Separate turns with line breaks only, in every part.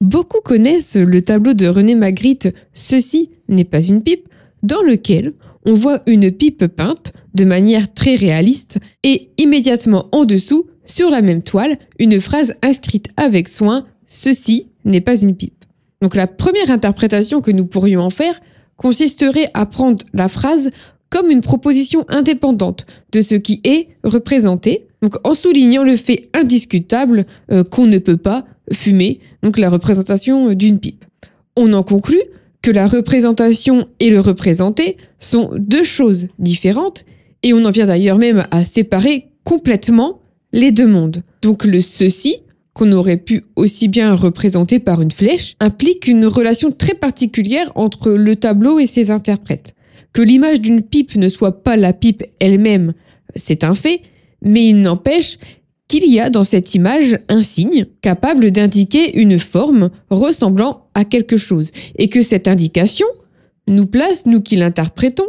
Beaucoup connaissent le tableau de René Magritte Ceci n'est pas une pipe, dans lequel on voit une pipe peinte de manière très réaliste et immédiatement en dessous, sur la même toile, une phrase inscrite avec soin Ceci n'est pas une pipe. Donc la première interprétation que nous pourrions en faire consisterait à prendre la phrase comme une proposition indépendante de ce qui est représenté, donc en soulignant le fait indiscutable euh, qu'on ne peut pas fumer, donc la représentation d'une pipe. On en conclut que la représentation et le représenté sont deux choses différentes, et on en vient d'ailleurs même à séparer complètement les deux mondes. Donc le ceci, qu'on aurait pu aussi bien représenter par une flèche, implique une relation très particulière entre le tableau et ses interprètes. Que l'image d'une pipe ne soit pas la pipe elle-même, c'est un fait, mais il n'empêche qu'il y a dans cette image un signe capable d'indiquer une forme ressemblant à quelque chose, et que cette indication nous place, nous qui l'interprétons,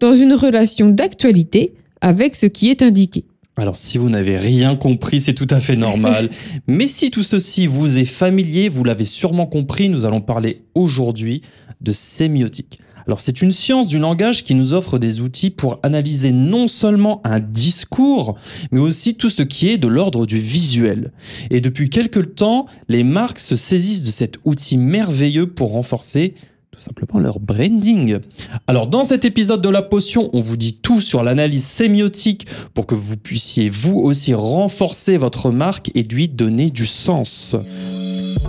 dans une relation d'actualité avec ce qui est indiqué.
Alors si vous n'avez rien compris, c'est tout à fait normal. Mais si tout ceci vous est familier, vous l'avez sûrement compris, nous allons parler aujourd'hui de sémiotique. Alors c'est une science du langage qui nous offre des outils pour analyser non seulement un discours, mais aussi tout ce qui est de l'ordre du visuel. Et depuis quelques temps, les marques se saisissent de cet outil merveilleux pour renforcer tout simplement leur branding. Alors dans cet épisode de la potion, on vous dit tout sur l'analyse sémiotique pour que vous puissiez vous aussi renforcer votre marque et lui donner du sens.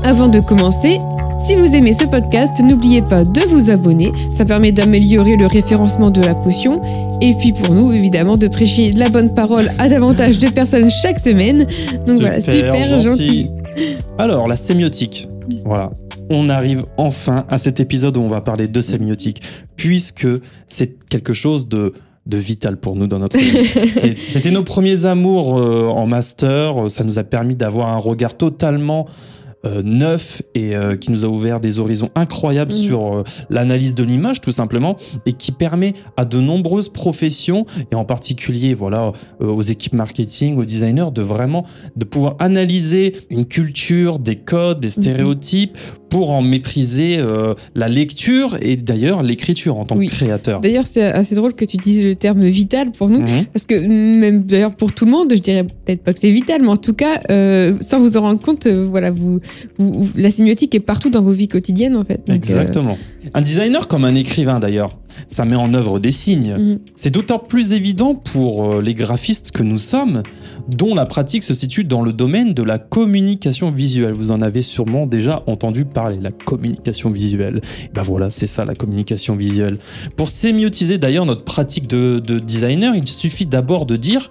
Avant de commencer, si vous aimez ce podcast, n'oubliez pas de vous abonner, ça permet d'améliorer le référencement de la potion et puis pour nous évidemment de prêcher la bonne parole à davantage de personnes chaque semaine. Donc voilà, super gentil.
Alors la sémiotique, voilà. On arrive enfin à cet épisode où on va parler de sémiotique, puisque c'est quelque chose de de vital pour nous dans notre vie. C'était nos premiers amours euh, en master, ça nous a permis d'avoir un regard totalement euh, neuf et euh, qui nous a ouvert des horizons incroyables mm. sur euh, l'analyse de l'image tout simplement et qui permet à de nombreuses professions et en particulier voilà aux équipes marketing, aux designers de vraiment de pouvoir analyser une culture, des codes, des mm-hmm. stéréotypes pour en maîtriser la lecture et d'ailleurs l'écriture en tant que créateur.
D'ailleurs, c'est assez drôle que tu dises le terme vital pour nous, mm-hmm. parce que même d'ailleurs pour tout le monde, je dirais peut-être pas que c'est vital, mais en tout cas, sans vous en rendre compte, voilà, vous, la sémiotique est partout dans vos vies quotidiennes en fait.
Euh, Exactement. Un designer comme un écrivain d'ailleurs, ça met en œuvre des signes. Mhm. C'est d'autant plus évident pour euh, les graphistes que nous sommes, dont la pratique se situe dans le domaine de la communication visuelle. Vous en avez sûrement déjà entendu parler, la communication visuelle. ben voilà, c'est ça la communication visuelle. Pour sémiotiser d'ailleurs notre pratique de designer, il suffit d'abord de dire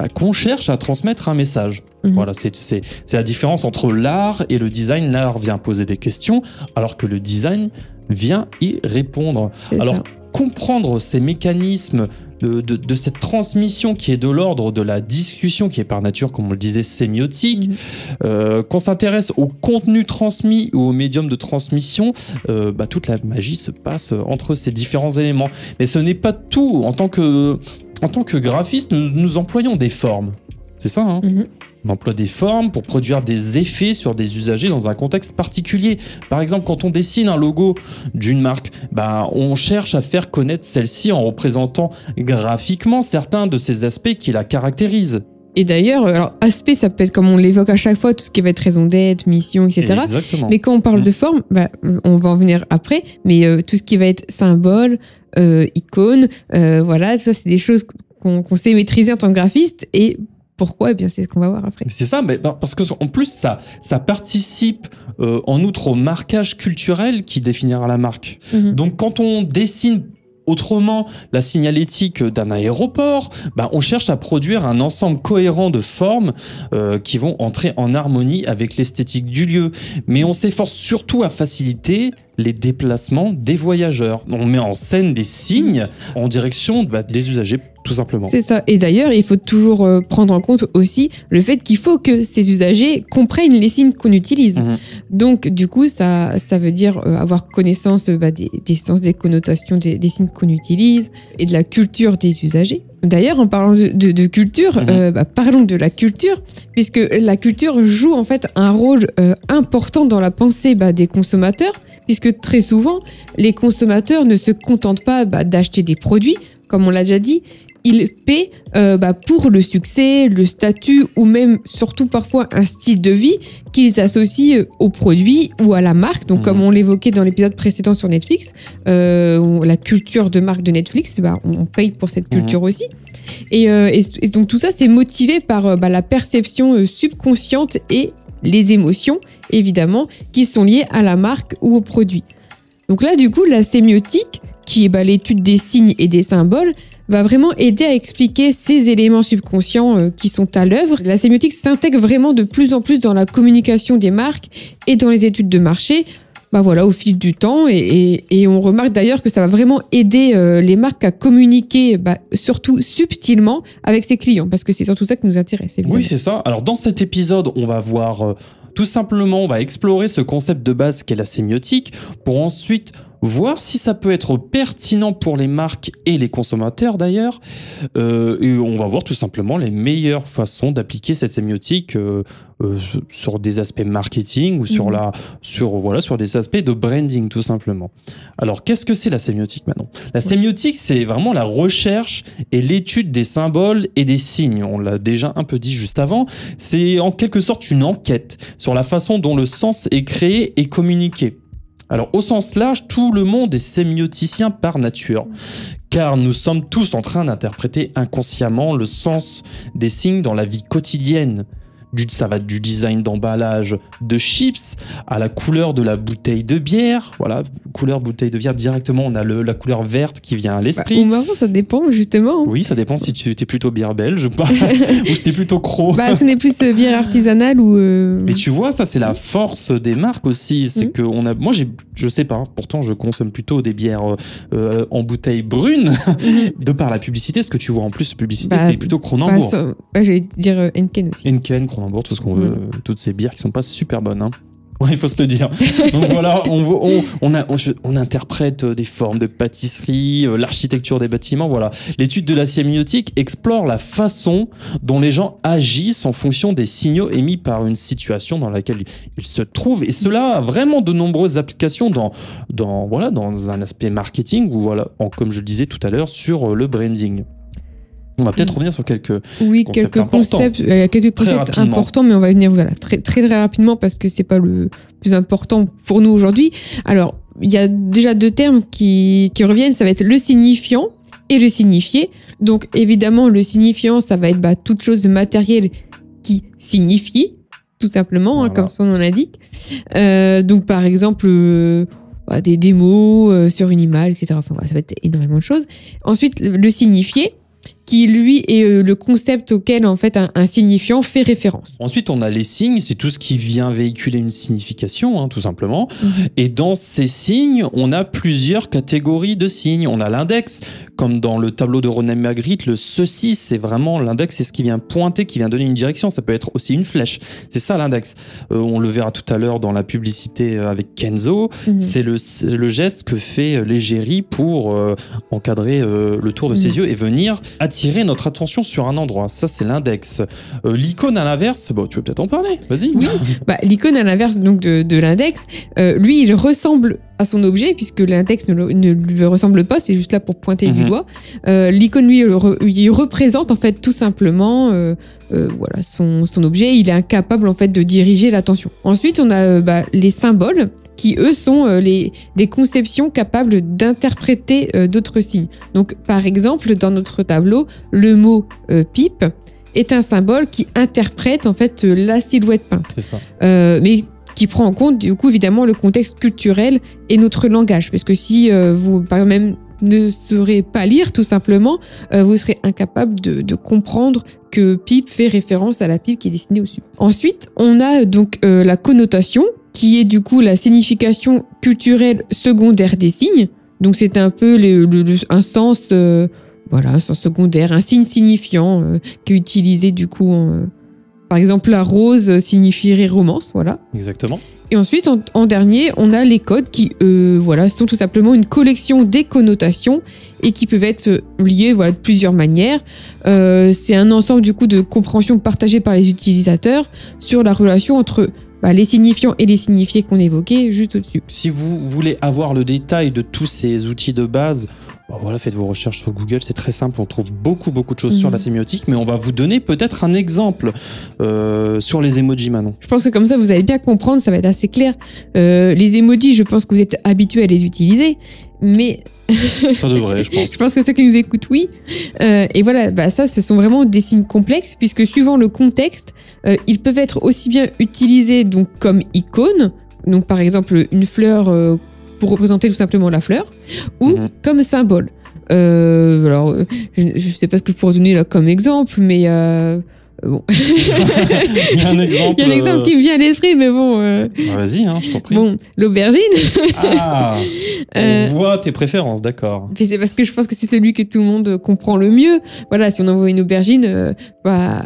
bah, qu'on cherche à transmettre un message. Mhm. Voilà, c'est la différence entre l'art et le design. L'art vient poser des questions, alors que le design vient y répondre. Alors, comprendre ces mécanismes de, cette transmission qui est de l'ordre de la discussion, qui est par nature, comme on le disait, sémiotique, mhm. euh, qu'on s'intéresse au contenu transmis ou au médium de transmission, euh, bah, toute la magie se passe entre ces différents éléments. Mais ce n'est pas tout. En tant que en tant que graphiste, nous, employons des formes. C'est ça, hein? Mhm. On emploie des formes pour produire des effets sur des usagers dans un contexte particulier. Par exemple, quand on dessine un logo d'une marque, bah, on cherche à faire connaître celle-ci en représentant graphiquement certains de ces aspects qui la caractérisent.
Et d'ailleurs, alors aspect, ça peut être comme on l'évoque à chaque fois, tout ce qui va être raison d'être, mission, etc.
Exactement.
Mais quand on parle de mmh. forme, bah, on va en venir après, mais euh, tout ce qui va être symbole, euh, icône, euh, voilà, ça c'est des choses qu'on sait maîtriser en tant que graphiste et pourquoi Eh bien, c'est ce qu'on va voir après.
C'est ça, mais parce que en plus, ça, ça participe en outre au marquage culturel qui définira la marque. Mmh. Donc, quand on dessine Autrement, la signalétique d'un aéroport, bah, on cherche à produire un ensemble cohérent de formes euh, qui vont entrer en harmonie avec l'esthétique du lieu. Mais on s'efforce surtout à faciliter les déplacements des voyageurs. On met en scène des signes en direction bah, des usagers tout simplement.
C'est ça. Et d'ailleurs, il faut toujours euh, prendre en compte aussi le fait qu'il faut que ces usagers comprennent les signes qu'on utilise.
Mhm.
Donc, du coup, ça, ça veut dire euh, avoir connaissance euh, bah, des, des sens, des connotations des, des signes qu'on utilise et de la culture des usagers. D'ailleurs, en parlant de, de- de culture,
Mhm.
euh, bah, parlons de la culture, puisque la culture joue en fait un rôle euh, important dans la pensée bah, des consommateurs, puisque très souvent, les consommateurs ne se contentent pas bah, d'acheter des produits, comme on l'a déjà dit, ils paient euh, bah, pour le succès, le statut ou même surtout parfois un style de vie qu'ils associent euh, au produit ou à la marque. Donc comme on l'évoquait dans l'épisode précédent sur Netflix, euh, la culture de marque de Netflix, bah, on paye pour cette culture aussi. Et, euh, et- et donc tout ça, c'est motivé par bah, la perception subconsciente et les émotions, évidemment, qui sont liées à la marque ou au produit. Donc là, du coup, la sémiotique, qui est bah, l'étude des signes et des symboles, va vraiment aider à expliquer ces éléments subconscients euh, qui sont à l'œuvre. La sémiotique s'intègre vraiment de plus en plus dans la communication des marques et dans les études de marché. Bah voilà, au fil du temps, et, et- on remarque d'ailleurs que ça va vraiment aider euh, les marques à communiquer, bah, surtout subtilement, avec ses clients, parce que c'est surtout ça qui nous intéresse. Évidemment.
Oui, c'est ça. Alors dans cet épisode, on va voir euh, tout simplement, on va explorer ce concept de base qu'est la sémiotique pour ensuite voir si ça peut être pertinent pour les marques et les consommateurs d'ailleurs. Euh, et on va voir tout simplement les meilleures façons d'appliquer cette sémiotique euh, euh, sur des aspects marketing ou sur
Mhm.
la sur voilà sur des aspects de branding tout simplement. Alors qu'est-ce que c'est la sémiotique maintenant La sémiotique c'est vraiment la recherche et l'étude des symboles et des signes. On l'a déjà un peu dit juste avant. C'est en quelque sorte une enquête sur la façon dont le sens est créé et communiqué. Alors au sens large, tout le monde est sémioticien par nature, car nous sommes tous en train d'interpréter inconsciemment le sens des signes dans la vie quotidienne. Du, ça va du design d'emballage de chips à la couleur de la bouteille de bière. Voilà, couleur bouteille de bière directement, on a le- la couleur verte qui vient à
Bah,
l'esprit.
marrant, ça dépend justement.
Oui, ça dépend si tu étais plutôt bière belge ou pas, ou si t'es plutôt croc.
Bah, ce n'est plus euh, bière artisanale ou. euh,
Mais tu vois, ça c'est la force des marques aussi, c'est
Mhm.
que on a, moi j'ai, je sais pas, pourtant je consomme plutôt des bières euh, euh, en bouteille brune, de par la publicité. Ce que tu vois en plus, publicité,
Bah,
c'est plutôt
bah,
Cronenbourg,
ça- ouais, J'allais dire euh, Henken aussi.
Cronenbourg, tout ce qu'on veut, euh, toutes ces bières qui sont pas super bonnes. Hein. Ouais, il faut se le dire. Donc voilà, on, veut- on, on, a- on, on interprète euh, des formes de pâtisserie, euh, l'architecture des bâtiments. Voilà, l'étude de la sémiotique explore la façon dont les gens agissent en fonction des signaux émis par une situation dans laquelle ils se trouvent. Et cela a vraiment de nombreuses applications dans, dans, voilà, dans un aspect marketing ou voilà, en- comme je le disais tout à l'heure, sur euh, le branding. On va peut-être revenir sur quelques.
Oui,
Concept
quelques concepts, euh, quelques
Très
concepts
rapidement.
importants, mais on va venir voilà, très, très très rapidement parce que c'est pas le plus important pour nous aujourd'hui. Alors, il y a déjà deux termes qui, qui reviennent, ça va être le signifiant et le signifié. Donc, évidemment, le signifiant, ça va être bah, toute chose matérielle qui signifie, tout simplement, hein, comme son nom l'indique. Euh, donc, par exemple, euh, bah, des, mots euh, sur une image, etc. Enfin, ça va être énormément de choses. Ensuite, le signifié, qui lui est euh, le concept auquel en fait un, un signifiant fait référence.
Ensuite, on a les signes, c'est tout ce qui vient véhiculer une signification, hein, tout simplement. Et dans ces signes, on a plusieurs catégories de signes. On a l'index, comme dans le tableau de René Magritte, le ceci, c'est vraiment l'index, c'est ce qui vient pointer, qui vient donner une direction. Ça peut être aussi une flèche. C'est ça l'index. Euh, on le verra tout à l'heure dans la publicité euh, avec Kenzo.
Mhm.
C'est le, geste que fait l'égérie pour euh, encadrer euh, le tour de ses
Mhm.
yeux et venir attirer notre attention sur un endroit. Ça, c'est l'index. Euh, L'icône à l'inverse, bon, tu veux peut-être en parler. Vas-y.
Oui. Bah, L'icône à l'inverse donc de, de l'index, euh, lui, il ressemble à son objet puisque l'index ne, le- ne lui ressemble pas, c'est juste là pour pointer du
Mhm.
doigt. Euh, L'icône, lui, il re- il représente en fait tout simplement voilà, son, son objet. Il est incapable en fait de diriger l'attention. Ensuite, on a bah, les symboles qui, eux, sont euh, les, les conceptions capables d'interpréter euh, d'autres signes. Donc, par exemple, dans notre tableau, le mot euh, pipe est un symbole qui interprète en fait la silhouette peinte.
C'est ça.
Mais qui prend en compte du coup évidemment le contexte culturel et notre langage. Parce que si euh, vous par exemple même ne saurez pas lire tout simplement, euh, vous serez incapable de, de comprendre que pipe fait référence à la pipe qui est dessinée au-dessus. Ensuite, on a donc euh, la connotation qui est du coup la signification culturelle secondaire des signes. Donc c'est un peu le- le- le- un sens euh, voilà, un sens secondaire, un signe signifiant euh, qui est utilisé du coup. en- par exemple, la rose signifierait romance, voilà.
Exactement.
Et ensuite, en, en dernier, on a les codes qui, euh, voilà, sont tout simplement une collection des connotations et qui peuvent être liées, voilà, de plusieurs manières. Euh, c'est un ensemble du coup de compréhension partagée par les utilisateurs sur la relation entre bah, les signifiants et les signifiés qu'on évoquait juste au-dessus.
Si vous voulez avoir le détail de tous ces outils de base, bah voilà, faites vos recherches sur Google, c'est très simple, on trouve beaucoup beaucoup de choses sur
Mhm.
la sémiotique, mais on va vous donner peut-être un exemple euh, sur les emojis Manon.
Je pense que comme ça, vous allez bien comprendre, ça va être assez clair. Euh, les emojis, je pense que vous êtes habitués à les utiliser, mais
Ça devrait, je pense.
Je pense que ceux qui nous écoutent, oui. Euh, et voilà, bah ça, ce sont vraiment des signes complexes, puisque suivant le contexte, euh, ils peuvent être aussi bien utilisés donc comme icônes, donc par exemple une fleur euh, pour représenter tout simplement la fleur, ou
Mhm.
comme symbole. Alors, je ne sais pas ce que je pourrais donner là comme exemple, mais bon.
Il y a un exemple.
Il y a un exemple qui me vient à l'esprit, mais bon. euh,
euh, Vas-y, hein, je t'en prie.
bon, l'aubergine.
Ah,
Euh,
on voit tes préférences, d'accord.
C'est parce que je pense que c'est celui que tout le monde comprend le mieux. Voilà, si on envoie une aubergine, euh, bah,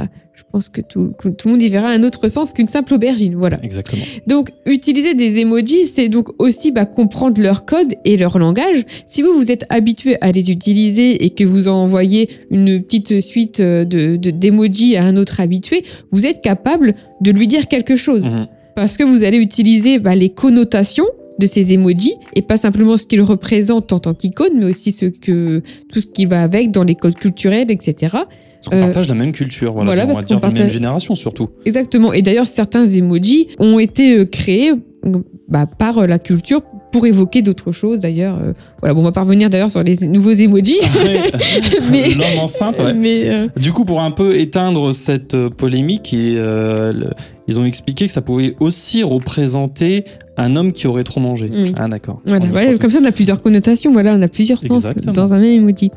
pense que tout, tout le monde y verra un autre sens qu'une simple aubergine. Voilà.
Exactement.
Donc, utiliser des emojis, c'est donc aussi bah, comprendre leur code et leur langage. Si vous, vous êtes habitué à les utiliser et que vous envoyez une petite suite euh, de de- d'emojis à un autre habitué, vous êtes capable de lui dire quelque chose
Mhm.
parce que vous allez utiliser bah, les connotations de ces emojis et pas simplement ce qu'ils représentent en tant qu'icône, mais aussi ce que, tout ce qui va avec dans les codes culturels, etc.
Parce qu'on
Euh,
partage la même culture, voilà,
voilà,
on
parce
va dire
qu'on
de la même
partage-
génération surtout.
Exactement. Et d'ailleurs, certains emojis ont été euh, créés bah, par euh, la culture pour évoquer d'autres choses. D'ailleurs, euh, voilà. Bon, on va pas revenir d'ailleurs sur les nouveaux emojis, Mais-
L'homme enceinte, ouais.
mais euh,
Du coup, pour un peu éteindre cette euh, polémique, et, euh, le- ils ont expliqué que ça pouvait aussi représenter un homme qui aurait trop mangé.
Oui.
Ah d'accord.
Voilà, ouais, comme ça on a plusieurs connotations, voilà, on a plusieurs sens
Exactement.
dans un même emoji.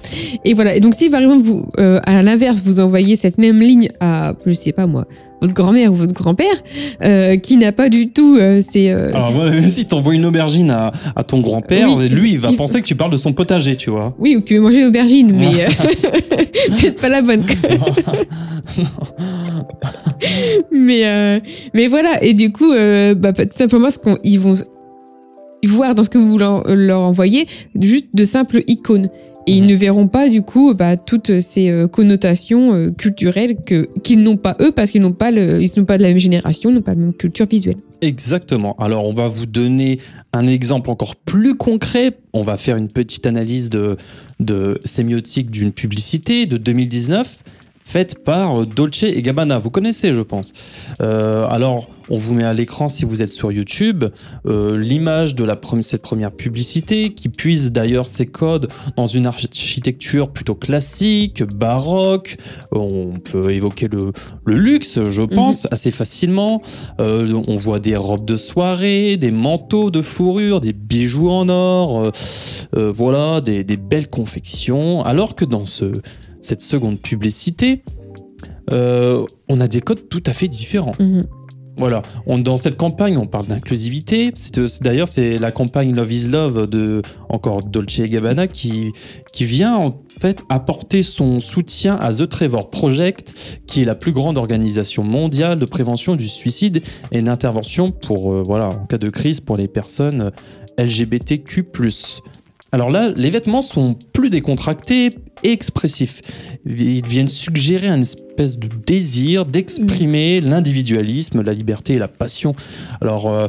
Et voilà, et donc si par exemple vous, à l'inverse, vous envoyez cette même ligne à, je sais pas moi, votre grand-mère ou votre grand-père, euh, qui n'a pas du tout euh, ces... euh,
Alors voilà, si t'envoies une aubergine à, à ton grand-père,
Oui.
lui, il va
Il-
penser que tu parles de son potager, tu vois.
Oui, ou que tu veux manger l'aubergine, mais euh, peut-être pas la bonne. mais, euh, mais voilà, et du coup, bah, tout simplement, ce qu'on, ils vont voir dans ce que vous leur envoyez, juste de simples icônes. Et ils
Mhm.
ne verront pas, du coup, bah, toutes ces euh, connotations euh, culturelles que, qu'ils n'ont pas eux, parce qu'ils n'ont pas, le, ils sont pas de la même génération, ils n'ont pas la même culture visuelle.
Exactement. Alors, on va vous donner un exemple encore plus concret. On va faire une petite analyse de, de sémiotique d'une publicité de 2019 faite par Dolce et Gabbana. Vous connaissez, je pense. Euh, alors, on vous met à l'écran si vous êtes sur YouTube euh, l'image de la cette première publicité qui puise d'ailleurs ses codes dans une architecture plutôt classique, baroque. On peut évoquer le, le luxe, je pense, assez facilement. Euh, on voit des robes de soirée, des manteaux de fourrure, des bijoux en or, euh, euh, voilà, des, des belles confections. Alors que dans ce, cette seconde publicité, euh, on a des codes tout à fait différents.
Mhm.
Voilà, on, dans cette campagne, on parle d'inclusivité. C'est- c'est- D'ailleurs, c'est la campagne Love is Love de encore Dolce et Gabbana qui, qui vient en fait apporter son soutien à The Trevor Project, qui est la plus grande organisation mondiale de prévention du suicide et d'intervention pour euh, voilà en cas de crise pour les personnes LGBTQ+. Alors là, les vêtements sont plus décontractés et expressifs. Ils viennent suggérer un espèce de désir d'exprimer l'individualisme, la liberté et la passion. Alors, euh,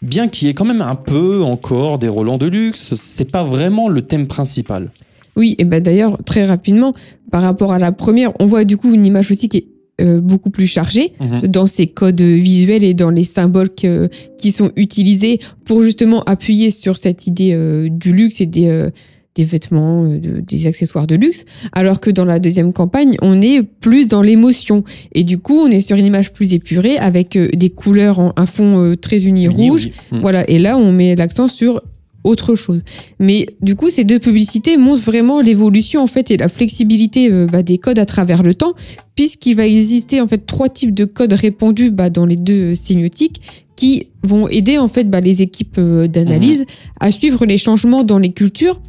bien qu'il y ait quand même un peu encore des Roland de luxe, c'est pas vraiment le thème principal.
Oui, et ben d'ailleurs, très rapidement, par rapport à la première, on voit du coup une image aussi qui est euh, beaucoup plus chargée dans ces codes visuels et dans les symboles que- qui sont utilisés pour justement appuyer sur cette idée euh, du luxe et des, euh, des vêtements, de- des accessoires de luxe, alors que dans la deuxième campagne, on est plus dans l'émotion. Et du coup, on est sur une image plus épurée avec des couleurs en un fond très uni
Uni,
rouge.
oui. Mm.
Voilà, et là, on met l'accent sur autre chose. Mais du coup, ces deux publicités montrent vraiment l'évolution en fait et la flexibilité euh, bah, des codes à travers le temps, puisqu'il va exister en fait trois types de codes répandus bah, dans les deux euh, sémiotiques qui vont aider en fait bah, les équipes euh, d'analyse à suivre les changements dans les cultures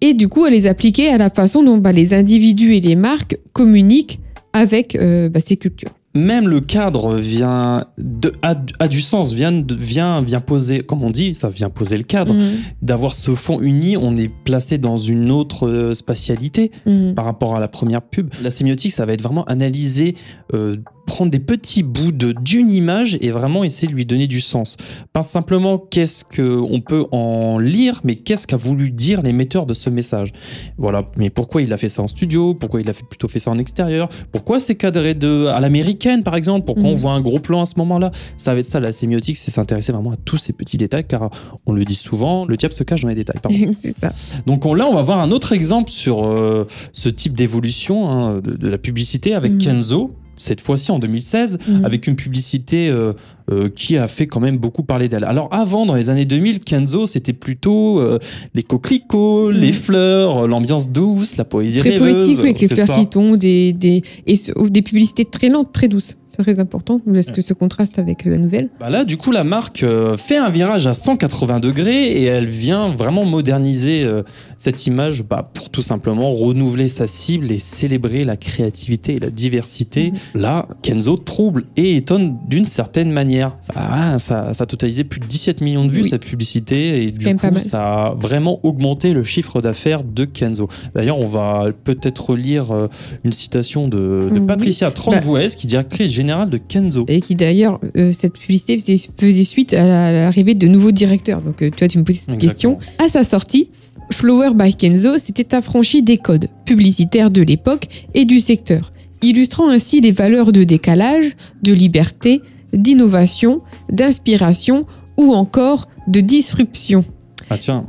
et du coup à les appliquer à la façon dont les individus et les marques communiquent avec ces cultures
même le cadre vient de, a, du sens, vient, vient, vient poser, comme on dit, ça vient poser le cadre. Mhm. D'avoir ce fond uni, on est placé dans une autre euh, spatialité mhm. par rapport à la première pub. La sémiotique, ça va être vraiment analysé euh, prendre des petits bouts d'une image et vraiment essayer de lui donner du sens. Pas simplement qu'est-ce qu'on peut en lire, mais qu'est-ce qu'a voulu dire l'émetteur de ce message. Voilà. Mais pourquoi il a fait ça en studio? Pourquoi il a fait, plutôt fait ça en extérieur? Pourquoi c'est cadré de, à l'américaine, par exemple? Pourquoi on mhm. voit un gros plan à ce moment-là? Ça va être ça, la sémiotique, c'est s'intéresser vraiment à tous ces petits détails, car on le dit souvent, le diable se cache dans les détails.
ça.
Donc on, là, on va voir un autre exemple sur euh, ce type d'évolution hein, de, la publicité avec mhm. Kenzo cette fois-ci en 2016, mhm. avec une publicité euh, euh, qui a fait quand même beaucoup parler d'elle. Alors avant, dans les années 2000, Kenzo, c'était plutôt euh, les coquelicots, les mhm. fleurs, l'ambiance douce, la poésie
Très poétique, avec les fleurs qui tombent, des, des, et des publicités très lentes, très douces. Très important. Est-ce que ce contraste avec la nouvelle?
Bah Là, du coup, la marque euh, fait un virage à 180 degrés et elle vient vraiment moderniser euh, cette image bah, pour tout simplement renouveler sa cible et célébrer la créativité et la diversité. Mhm. Là, Kenzo trouble et étonne d'une certaine manière. Ah, ça, ça, a totalisé plus de 17 millions de vues, cette publicité, et du coup, ça a vraiment augmenté le chiffre d'affaires de Kenzo. D'ailleurs, on va peut-être relire euh, une citation de, Patricia Tranvoez, qui est directrice de Kenzo.
Et qui d'ailleurs, euh, cette publicité faisait, suite à l'arrivée de nouveaux directeurs. Donc euh, toi, tu me poses cette question. À sa sortie, Flower by Kenzo s'était affranchi des codes publicitaires de l'époque et du secteur, illustrant ainsi les valeurs de décalage, de liberté, d'innovation, d'inspiration ou encore de disruption.
Ah tiens.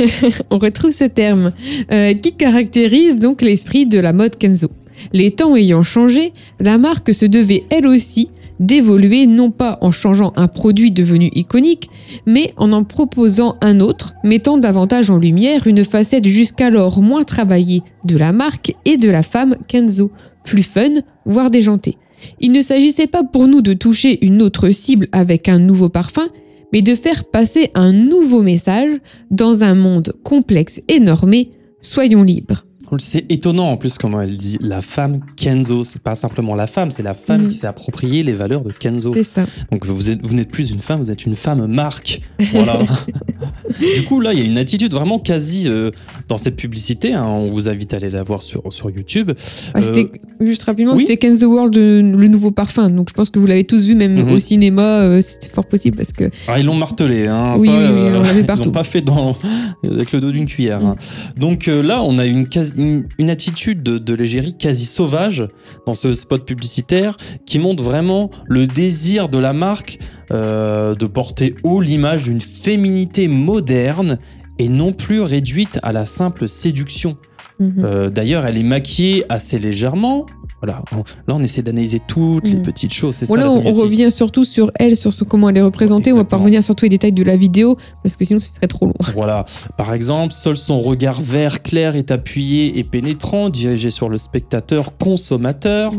On retrouve ce terme euh, qui caractérise donc l'esprit de la mode Kenzo. Les temps ayant changé, la marque se devait elle aussi d'évoluer non pas en changeant un produit devenu iconique, mais en en proposant un autre, mettant davantage en lumière une facette jusqu'alors moins travaillée de la marque et de la femme Kenzo, plus fun, voire déjantée. Il ne s'agissait pas pour nous de toucher une autre cible avec un nouveau parfum, mais de faire passer un nouveau message dans un monde complexe et normé, soyons libres.
C'est étonnant en plus comment elle dit la femme Kenzo. C'est pas simplement la femme, c'est la femme mm. qui s'est appropriée les valeurs de Kenzo.
C'est ça.
Donc vous, êtes, vous n'êtes plus une femme, vous êtes une femme marque. Voilà. du coup, là, il y a une attitude vraiment quasi euh, dans cette publicité. Hein. on vous invite à aller la voir sur, sur YouTube.
Ah, c'était, euh, juste rapidement, c'était Kenzo World, euh, le nouveau parfum. Donc je pense que vous l'avez tous vu, même mhm. au cinéma, c'était fort possible parce que.
Ah, ils l'ont martelé. Hein,
oui, on l'avait partout.
Ils l'ont pas fait dans, avec le dos d'une cuillère. Hein. Mm. Donc là, on a une quasi une, attitude de, légérie quasi sauvage dans ce spot publicitaire qui montre vraiment le désir de la marque euh, de porter haut l'image d'une féminité moderne et non plus réduite à la simple séduction. Mhm. Euh, d'ailleurs, elle est maquillée assez légèrement, voilà, là on essaie d'analyser toutes les mm. petites choses. C'est
ça, on, revient surtout sur elle, sur ce, comment elle est représentée. On va pas revenir sur tous les détails de la vidéo parce que sinon ce serait trop long.
Voilà, par exemple, seul son regard vert clair est appuyé et pénétrant, dirigé sur le spectateur consommateur. Mm-hmm.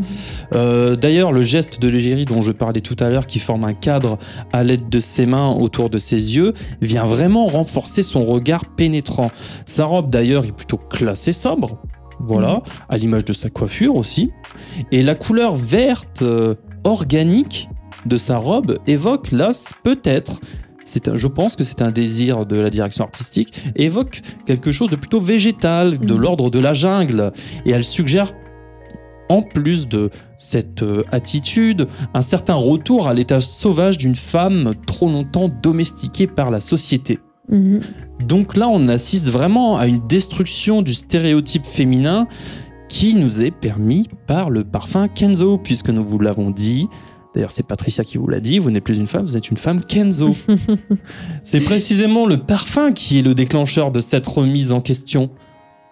Euh, d'ailleurs, le geste de l'égérie dont je parlais tout à l'heure, qui forme un cadre à l'aide de ses mains autour de ses yeux, vient vraiment renforcer son regard pénétrant. Sa robe d'ailleurs est plutôt classée sobre voilà, mhm. à l'image de sa coiffure aussi. Et la couleur verte euh, organique de sa robe évoque là peut-être je pense que c'est un désir de la direction artistique, évoque quelque chose de plutôt végétal, de mhm. l'ordre de la jungle. Et elle suggère, en plus de cette euh, attitude, un certain retour à l'état sauvage d'une femme trop longtemps domestiquée par la société. Mhm. Donc là, on assiste vraiment à une destruction du stéréotype féminin qui nous est permis par le parfum Kenzo, puisque nous vous l'avons dit. D'ailleurs, c'est Patricia qui vous l'a dit, vous n'êtes plus une femme, vous êtes une femme Kenzo. c'est précisément le parfum qui est le déclencheur de cette remise en question.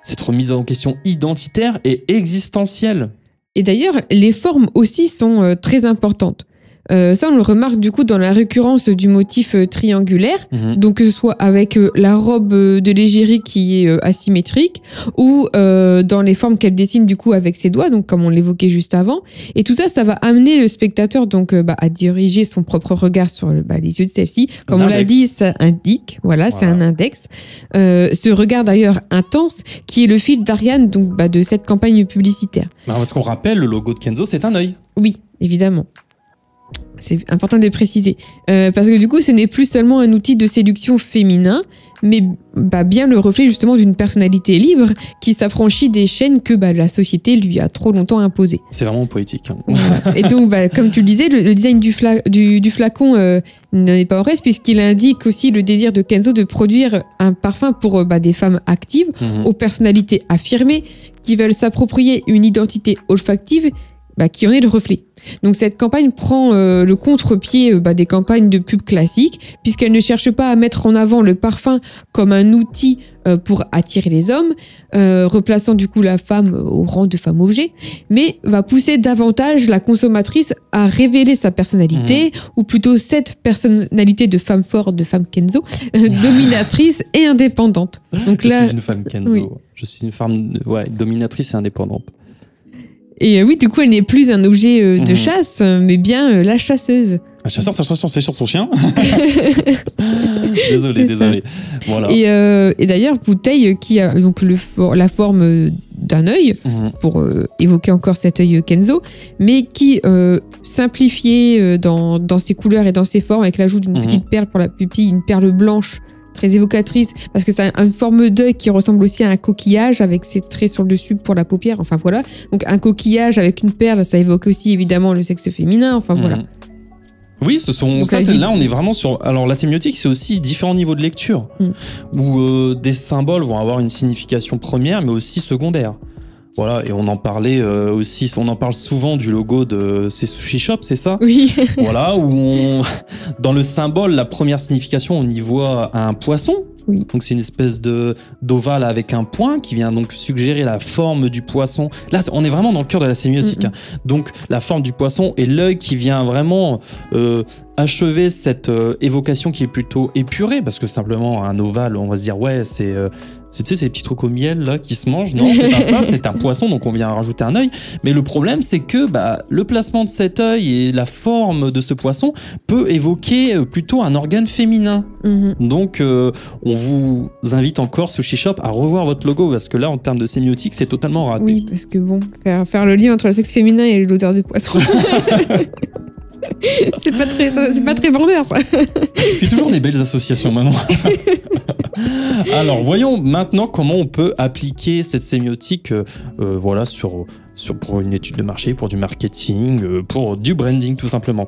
Cette remise en question identitaire et existentielle.
Et d'ailleurs, les formes aussi sont euh, très importantes. Euh, ça, on le remarque du coup dans la récurrence du motif euh, triangulaire,
Mhm.
donc que ce soit avec euh, la robe euh, de l'égérie qui est asymétrique ou euh, dans les formes qu'elle dessine du coup avec ses doigts, donc comme on l'évoquait juste avant. Et tout ça, ça va amener le spectateur donc bah, à diriger son propre regard sur le- bah, les yeux de celle-ci. Comme
Un
on l'a dit, ça indique, voilà, c'est
Voilà.
un index. Euh, ce regard d'ailleurs intense qui est le fil d'Ariane donc bah, de cette campagne publicitaire.
Alors, parce qu'on rappelle, le logo de Kenzo, c'est un œil.
Oui, évidemment. C'est important de le préciser. Euh, parce que du coup, ce n'est plus seulement un outil de séduction féminin, mais bah, bien le reflet justement d'une personnalité libre qui s'affranchit des chaînes que bah, la société lui a trop longtemps imposées.
C'est vraiment poétique. hein.
Voilà. Et donc, bah, comme tu le disais, le, le design du, fla- du, du flacon euh, n'en est pas en reste, puisqu'il indique aussi le désir de Kenzo de produire un parfum pour euh, bah, des femmes actives,
Mhm.
aux personnalités affirmées, qui veulent s'approprier une identité olfactive bah, qui en est le reflet. Donc cette campagne prend euh, le contre-pied euh, bah, des campagnes de pub classiques, puisqu'elle ne cherche pas à mettre en avant le parfum comme un outil euh, pour attirer les hommes, euh, replaçant du coup la femme au rang de femme objet, mais va pousser davantage la consommatrice à révéler sa personnalité, ou plutôt cette personnalité de femme forte, de femme Kenzo, euh, dominatrice et indépendante. Donc
Je
là,
suis une femme Kenzo.
oui.
Je suis une femme ouais, dominatrice et indépendante.
Et euh, oui, du coup, elle n'est plus un objet euh, de
Mhm.
chasse, euh, mais bien la chasseuse.
Un chasseur, sa chanson, c'est sur son chien. désolé, désolé. Voilà.
Et, euh, et d'ailleurs, bouteille qui a donc le, for- la forme d'un œil,
Mhm.
pour euh, évoquer encore cet œil Kenzo, mais qui, euh, simplifié dans, dans ses couleurs et dans ses formes, avec l'ajout d'une
Mhm.
petite perle pour la pupille, une perle blanche très évocatrice, parce que c'est une forme d'œil qui ressemble aussi à un coquillage avec ses traits sur le dessus pour la paupière, enfin voilà. Donc un coquillage avec une perle, ça évoque aussi évidemment le sexe féminin, enfin voilà.
Mhm. Oui, ce sont.
Donc,
ça,
vie-
là, on est vraiment sur. Alors, la sémiotique, c'est aussi différents niveaux de lecture,
Mm.
où euh, des symboles vont avoir une signification première, mais aussi secondaire. Voilà, et on en parlait euh, aussi, on en parle souvent du logo de ces sushi shops, c'est ça?
Oui.
Voilà, où on, dans le symbole, la première signification, on y voit un poisson.
Oui.
Donc c'est une espèce de d'ovale avec un point qui vient donc suggérer la forme du poisson. Là, on est vraiment dans le cœur de la sémiotique. Hein. Donc la forme du poisson et l'œil qui vient vraiment euh, achever cette euh, évocation qui est plutôt épurée, parce que simplement un ovale, on va se dire ouais, c'est c'est, tu sais, ces petits trucs au miel là qui se mangent. Non, c'est pas ça, c'est un poisson, donc on vient rajouter un œil. Mais le problème, c'est que bah, le placement de cet œil et la forme de ce poisson peut évoquer euh, plutôt un organe féminin.
Mhm.
Donc, euh, on vous invite encore, Sushi Shop, à revoir votre logo parce que là, en termes de sémiotique, c'est totalement raté.
Oui, parce que bon, faire, faire le lien entre le sexe féminin et l'odeur de poisson. c'est pas très, c'est pas très vendeur, ça.
Fait toujours des belles associations maintenant. Alors, voyons maintenant comment on peut appliquer cette sémiotique euh, euh, voilà, sur, pour une étude de marché, pour du marketing, euh, pour du branding tout simplement.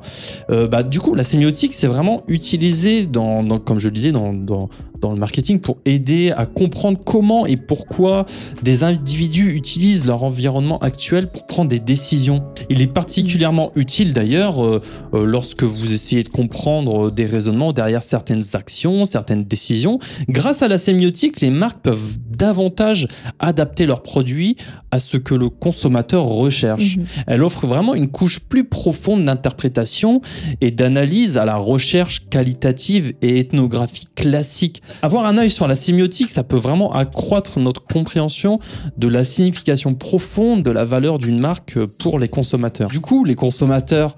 Euh, bah, du coup, la sémiotique, c'est vraiment utilisé, dans, comme je le disais, dans, dans, le marketing pour aider à comprendre comment et pourquoi des individus utilisent leur environnement actuel pour prendre des décisions. Il est particulièrement utile d'ailleurs euh, lorsque vous essayez de comprendre des raisonnements derrière certaines actions, certaines décisions. Grâce à la sémiotique, les marques peuvent davantage adapter leurs produits à ce que le consommateur recherche.
Mhm.
Elle offre vraiment une couche plus profonde d'interprétation et d'analyse à la recherche qualitative et ethnographique classique. Avoir un œil sur la sémiotique, ça peut vraiment accroître notre compréhension de la signification profonde de la valeur d'une marque pour les consommateurs. Du coup, les consommateurs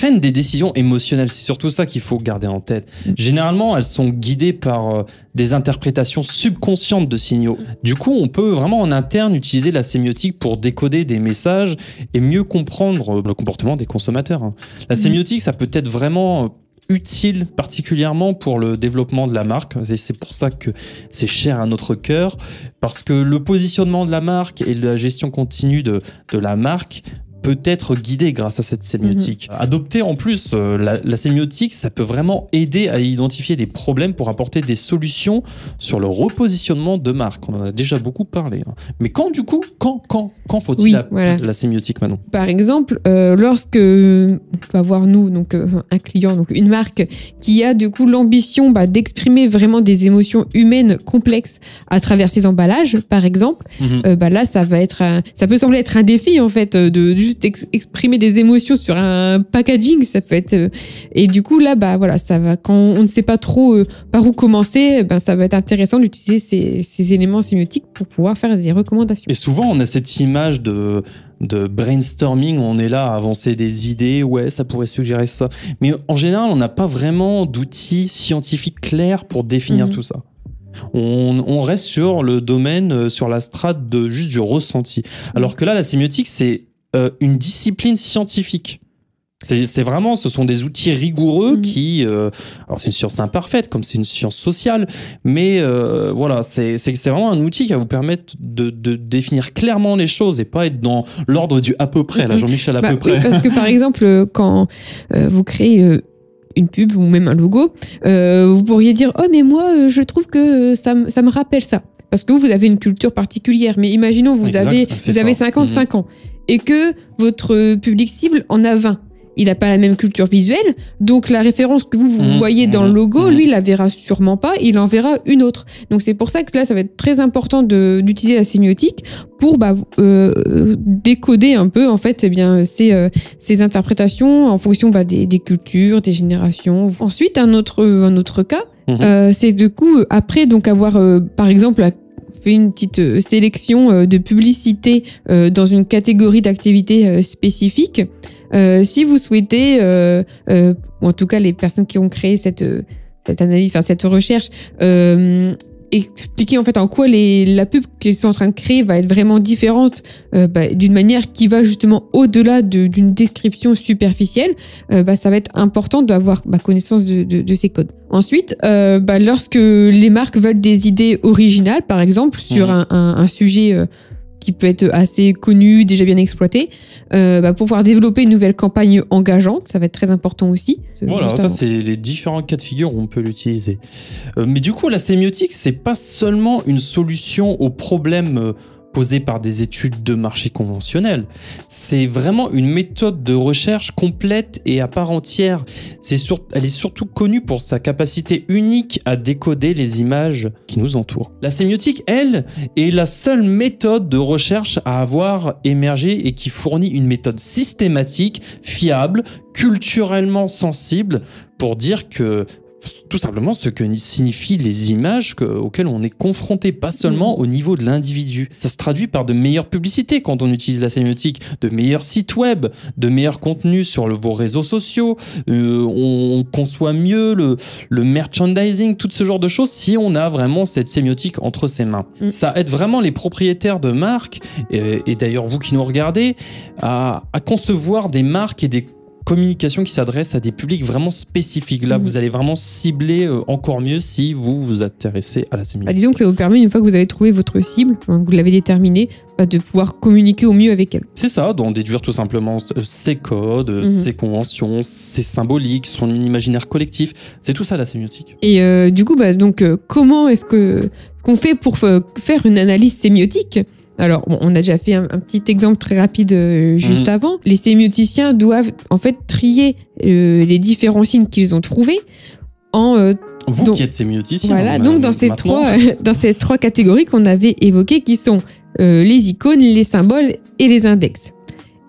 prennent des décisions émotionnelles. C'est surtout ça qu'il faut garder en tête. Généralement, elles sont guidées par euh, des interprétations subconscientes de signaux. Du coup, on peut vraiment en interne utiliser la sémiotique pour décoder des messages et mieux comprendre euh, le comportement des consommateurs. hein. La
Mhm.
sémiotique, ça peut être vraiment euh, utile particulièrement pour le développement de la marque et c'est pour ça que c'est cher à notre cœur parce que le positionnement de la marque et la gestion continue de, de la marque peut être guidé grâce à cette sémiotique. Adopter en plus euh, la, la sémiotique, ça peut vraiment aider à identifier des problèmes pour apporter des solutions sur le repositionnement de marque. On en a déjà beaucoup parlé. hein. Mais quand du coup, quand, quand, quand faut-il
Oui,
la,
voilà.
la sémiotique maintenant
Par exemple, euh, lorsque on va voir nous, donc euh, un client, donc une marque qui a du coup l'ambition bah, d'exprimer vraiment des émotions humaines complexes à travers ses emballages, par exemple,
Mhm.
euh, bah là ça va être, un- ça peut sembler être un défi en fait euh, de juste exprimer des émotions sur un packaging, ça peut être. Euh, et du coup, là, bah voilà, ça va. Quand on ne sait pas trop euh, par où commencer, ben, ça va être intéressant d'utiliser ces, ces, éléments sémiotiques pour pouvoir faire des recommandations.
Et souvent, on a cette image de, de brainstorming, on est là à avancer des idées, ouais, ça pourrait suggérer ça. Mais en général, on n'a pas vraiment d'outils scientifiques clairs pour définir mhm. tout ça. On, reste sur le domaine, euh, sur la strate de juste du ressenti. Alors que là, la sémiotique, c'est euh, une discipline scientifique. C'est vraiment, ce sont des outils rigoureux mm. qui, euh, alors c'est une science imparfaite, comme c'est une science sociale, mais voilà, c'est vraiment un outil qui va vous permettre de, définir clairement les choses et pas être dans l'ordre du à peu près, là, Jean-Michel à
bah
peu près.
parce que par exemple, quand vous créez une pub ou même un logo, euh, vous pourriez dire oh mais moi euh, je trouve que ça, ça me rappelle ça parce que vous avez une culture particulière. Mais imaginons vous avez vous avez 55 mhm. ans et que votre public cible en a 20 il n'a pas la même culture visuelle, donc la référence que vous, vous mmh, voyez dans le mmh, logo, mmh. lui, il la verra sûrement pas, il en verra une autre. Donc c'est pour ça que là, ça va être très important d'utiliser la sémiotique pour bah, euh, décoder un peu en fait eh bien ces, euh, ces interprétations en fonction bah, des, des, cultures, des générations. Ensuite, un autre un autre cas, euh, c'est du coup après donc avoir par exemple fait une petite sélection de publicités dans une catégorie d'activités spécifiques. Euh, si vous souhaitez, euh, euh, en tout cas les personnes qui ont créé cette, cette analyse, enfin cette recherche, expliquer en fait en quoi les, la pub qu'ils sont en train de créer va être vraiment différente bah, d'une manière qui va justement au-delà d'une description superficielle, bah, ça va être important d'avoir bah, connaissance de, de, de, ces codes. Ensuite, bah, lorsque les marques veulent des idées originales, par exemple, sur mmh. un, un, un, sujet qui peut être assez connu, déjà bien exploité, euh, bah, pour pouvoir développer une nouvelle campagne engageante. Ça va être très important aussi.
Voilà, ça c'est les différents cas de figure où on peut l'utiliser. Euh, mais du coup, la sémiotique, c'est pas seulement une solution aux problèmes euh, posée par des études de marché conventionnelles. C'est vraiment une méthode de recherche complète et à part entière. C'est elle est surtout connue pour sa capacité unique à décoder les images qui nous entourent. La sémiotique, elle, est la seule méthode de recherche à avoir émergé et qui fournit une méthode systématique, fiable, culturellement sensible pour dire que tout simplement ce que signifient les images auxquelles on est confronté, pas seulement mm. au niveau de l'individu. Ça se traduit par de meilleures publicités quand on utilise la sémiotique, de meilleurs sites web, de meilleurs contenus sur vos réseaux sociaux, euh, on, conçoit mieux le, le, merchandising, tout ce genre de choses si on a vraiment cette sémiotique entre ses mains. Mm. Ça aide vraiment les propriétaires de marques, et, et d'ailleurs vous qui nous regardez, à, à concevoir des marques et des communication qui s'adresse à des publics vraiment spécifiques. Là, mhm. vous allez vraiment cibler euh, encore mieux si vous vous intéressez à la sémiotique.
Bah, disons que ça vous permet, une fois que vous avez trouvé votre cible, hein, que vous l'avez déterminée, bah, de pouvoir communiquer au mieux avec elle.
C'est ça, d'en déduire tout simplement ses codes, mhm. ses conventions, ses symboliques, son imaginaire collectif. C'est tout ça la sémiotique.
Et euh, du coup, bah, donc, euh, comment est-ce que qu'on fait pour faire une analyse sémiotique alors, on a déjà fait un, petit exemple très rapide euh, juste mhm. avant. Les sémioticiens doivent en fait trier euh, les différents signes qu'ils ont trouvés en
euh, vous qui êtes sémioticien.
Voilà, donc dans ces trois dans ces trois catégories qu'on avait évoquées, qui sont les icônes, les symboles et les index.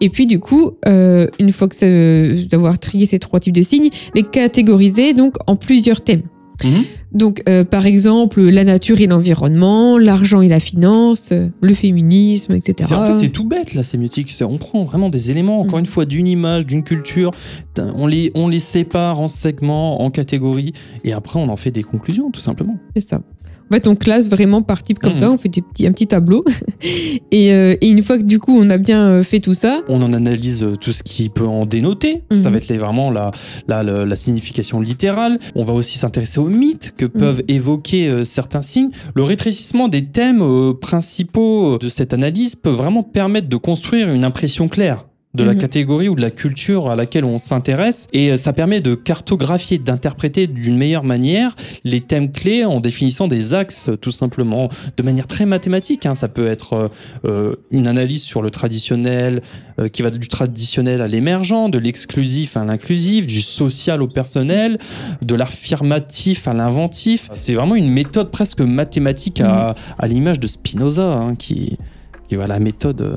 Et puis du coup, une fois que d'avoir trié ces trois types de signes, les catégoriser donc en plusieurs thèmes. Mhm. Donc, euh, par exemple, la nature et l'environnement, l'argent et la finance, euh, le féminisme, etc.
En fait, c'est tout bête, la sémiotique. On prend vraiment des éléments, encore mhm. une fois, d'une image, d'une culture, on les, on les sépare en segments, en catégories, et après, on en fait des conclusions, tout simplement.
C'est ça. En fait, on classe vraiment par type comme ça, mmh. on fait des petits, un petit tableau. Euh, et, une fois que du coup on a bien euh, fait tout ça.
On en analyse euh, tout ce qui peut en dénoter. Ça mmh. va être vraiment la, la, la, signification littérale. On va aussi s'intéresser aux mythes que mmh. peuvent évoquer certains signes. Le rétrécissement des thèmes principaux de cette analyse peut vraiment permettre de construire une impression claire de la mhm. catégorie ou de la culture à laquelle on s'intéresse et euh, ça permet de cartographier, d'interpréter d'une meilleure manière les thèmes clés en définissant des axes tout simplement de manière très mathématique. Hein. Ça peut être euh, euh, une analyse sur le traditionnel qui va du traditionnel à l'émergent, de l'exclusif à l'inclusif, du social au personnel, de l'affirmatif à l'inventif. C'est vraiment une méthode presque mathématique à, mhm. à l'image de Spinoza hein, qui qui va la méthode euh,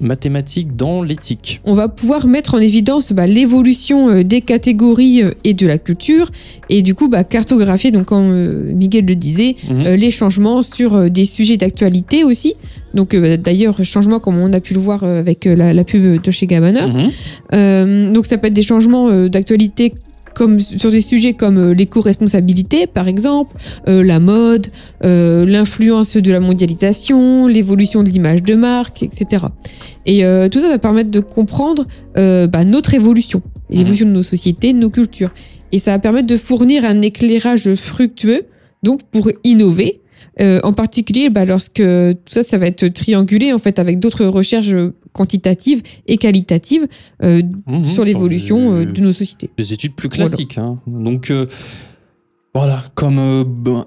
mathématique dans l'éthique.
On va pouvoir mettre en évidence bah, l'évolution euh, des catégories euh, et de la culture, et du coup bah, cartographier, donc comme Miguel le disait,
Mhm.
les changements sur des sujets d'actualité aussi. Donc euh, d'ailleurs, changements comme on a pu le voir avec la, la pub de chez Gabbana.
Mhm.
Euh, donc ça peut être des changements d'actualité comme sur des sujets comme euh, l'éco-responsabilité par exemple, euh, la mode, euh, l'influence de la mondialisation, l'évolution de l'image de marque, etc. Et euh, tout ça va permettre de comprendre euh, bah, notre évolution, et l'évolution de nos sociétés, de nos cultures. Et ça va permettre de fournir un éclairage fructueux, donc pour innover. Euh, en particulier, bah, lorsque tout ça, ça va être triangulé en fait avec d'autres recherches quantitatives et qualitatives euh,
Mhm.
sur l'évolution euh, de nos sociétés.
des études plus classiques. hein. Donc euh, voilà, comme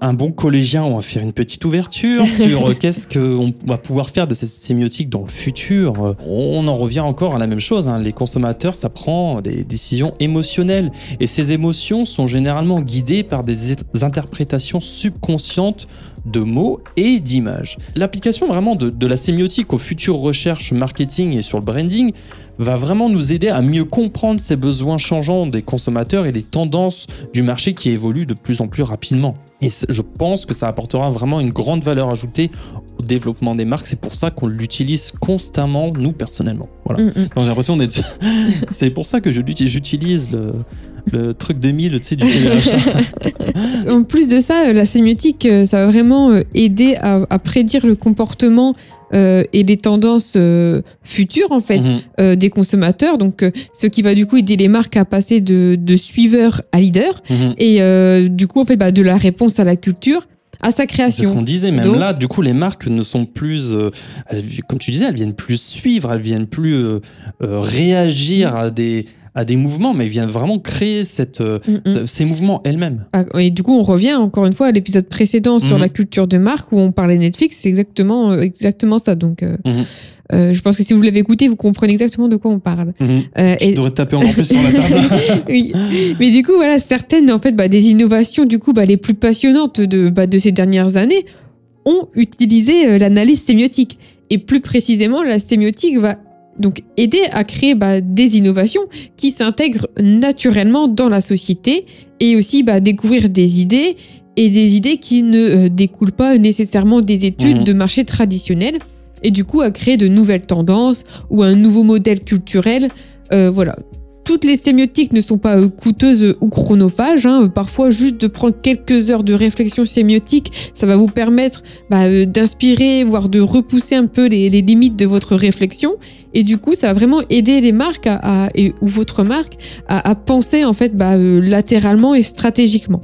un bon collégien, on va faire une petite ouverture sur qu'est-ce qu'on va pouvoir faire de cette sémiotique dans le futur. On en revient encore à la même chose. hein. Les consommateurs, ça prend des décisions émotionnelles. Et ces émotions sont généralement guidées par des interprétations subconscientes de mots et d'images. L'application vraiment de, de la sémiotique aux futures recherches marketing et sur le branding va vraiment nous aider à mieux comprendre ces besoins changeants des consommateurs et les tendances du marché qui évoluent de plus en plus rapidement. Et je pense que ça apportera vraiment une grande valeur ajoutée au développement des marques. C'est pour ça qu'on l'utilise constamment, nous personnellement. Voilà.
Mm, mm.
J'ai l'impression d'être. C'est pour ça que j'utilise le, le truc 2000, tu sais, du.
En plus de ça, euh, la sémiotique, euh, ça va vraiment euh, aider à, à prédire le comportement euh, et les tendances euh, futures en fait
Mhm.
euh, des consommateurs. Donc, ce qui va du coup aider les marques à passer de, de suiveurs à leaders
Mhm.
et du coup en fait bah, de la réponse à la culture à sa
C'est ce
création.
qu'on disait, même
Donc-
là, du coup, les marques ne sont plus, euh, elles- comme tu disais, elles viennent plus suivre, elles viennent plus euh, euh, réagir à des, à des mouvements, mais viennent vraiment créer cette, euh,
Mm, mm.
ce- ces mouvements elles-mêmes.
Ah, Et du coup, on revient encore une fois à l'épisode précédent sur
Mhm.
la culture de marque où on parlait Netflix. C'est exactement, euh, exactement ça. Donc, euh,
Mhm.
euh, je pense que si vous l'avez écouté, vous comprenez exactement de quoi on parle.
Mhm.
Euh,
Tu
et-
devrais taper encore plus sur la table.
oui. Mais du coup, voilà, certaines en fait, bah, des innovations du coup, bah, les plus passionnantes de, bah, de ces dernières années ont utilisé l'analyse sémiotique. Et plus précisément, la sémiotique va donc aider à créer bah, des innovations qui s'intègrent naturellement dans la société et aussi bah, découvrir des idées et des idées qui ne euh, découlent pas nécessairement des études
Mhm.
de marché traditionnelles et du coup à créer de nouvelles tendances ou un nouveau modèle culturel. Euh, voilà, toutes les sémiotiques ne sont pas euh, coûteuses ou chronophages. hein. Parfois, juste de prendre quelques heures de réflexion sémiotique, ça va vous permettre bah, euh, d'inspirer, voire de repousser un peu les, limites de votre réflexion. Et du coup, ça va vraiment aider les marques à, ou votre marque à, penser en fait bah, euh, latéralement et stratégiquement.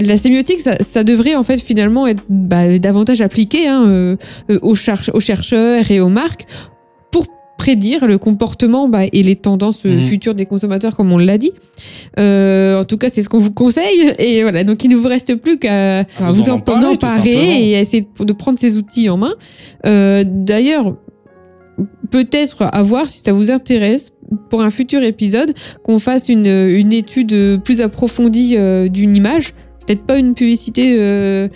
La sémiotique, ça, devrait en fait finalement être bah, davantage appliqué hein, euh, euh, aux, cher- aux chercheurs et aux marques prédire le comportement bah, et les tendances
Mhm.
futures des consommateurs, comme on l'a dit. Euh, en tout cas, c'est ce qu'on vous conseille. Et voilà, donc il ne vous reste plus qu'à
Vous
vous
en
en
emparer,
et à essayer de prendre ces outils en main. Euh, D'ailleurs, peut-être à voir si ça vous intéresse pour un futur épisode qu'on fasse une, une étude plus approfondie euh, d'une image. Peut-être pas une publicité, euh,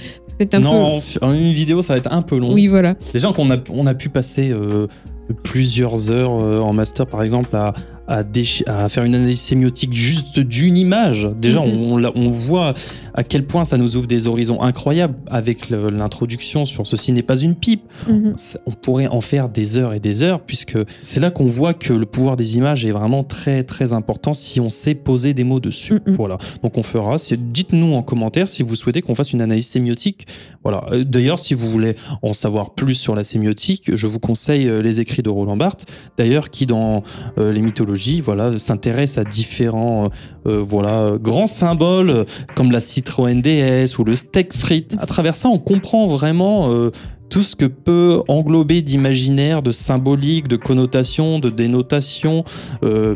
un
non, en une vidéo, ça va être un peu
peu.
long.
Oui, voilà.
Déjà qu'on a, on a pu passer euh, plusieurs heures euh, en master, par exemple, à, à, faire une analyse sémiotique juste d'une image. Déjà,
Mhm.
on, voit à quel point ça nous ouvre des horizons incroyables avec l'introduction sur Ceci n'est pas une pipe.
Mhm.
On pourrait en faire des heures et des heures, puisque c'est là qu'on voit que le pouvoir des images est vraiment très très important si on sait poser des mots dessus.
Mhm.
Voilà. Donc on fera. Dites-nous en commentaire si vous souhaitez qu'on fasse une analyse sémiotique. Voilà. Euh, D'ailleurs, si vous voulez en savoir plus sur la sémiotique, je vous conseille euh, les écrits de Roland Barthes. D'ailleurs, qui dans euh, les mythologies, voilà, s'intéresse à différents, euh, euh, voilà, grands symboles euh, comme la Citroën DS ou le steak frites. À travers ça, on comprend vraiment. euh, tout ce que peut englober d'imaginaire, de symbolique, de connotation, de dénotation, euh,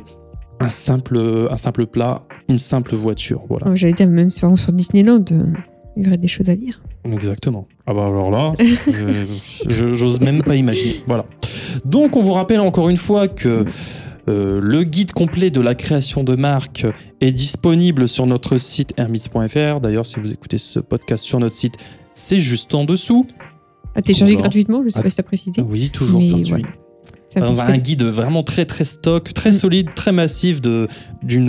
un, simple, un simple plat, une simple voiture. Voilà.
Oh, J'allais dire, même sur, sur Disneyland, il y aurait des choses à dire.
Exactement. Ah bah alors là, je- j'ose même pas imaginer. Voilà. Donc on vous rappelle encore une fois que euh, le guide complet de la création de marque est disponible sur notre site hermits.fr. D'ailleurs, si vous écoutez ce podcast sur notre site, c'est juste en dessous.
À télécharger
D'accord.
gratuitement, je sais
Ah,
pas si t'as précisé.
Oui, toujours gratuit.
voilà. Un
On a un guide vraiment très très stock, très
Mm.
solide, très massif de d'une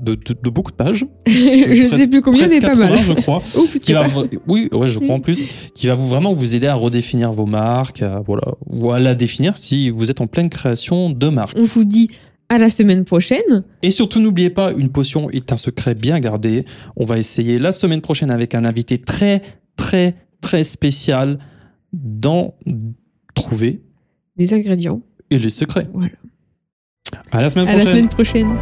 de, de- de beaucoup de pages.
je sais plus combien, mais pas mal.
80, je crois.
Plus
qui
que
va
ça.
vra- oui, ouais, je crois en plus, qui va vous vraiment vous aider à redéfinir vos marques, à, voilà, ou à la définir si vous êtes en pleine création de marque.
On vous dit à la semaine prochaine.
Et surtout, n'oubliez pas, une potion est un secret bien gardé. On va essayer la semaine prochaine avec un invité très, très, très spécial dans trouver
les ingrédients.
Et les secrets.
Voilà.
À la semaine prochaine.
À la semaine prochaine.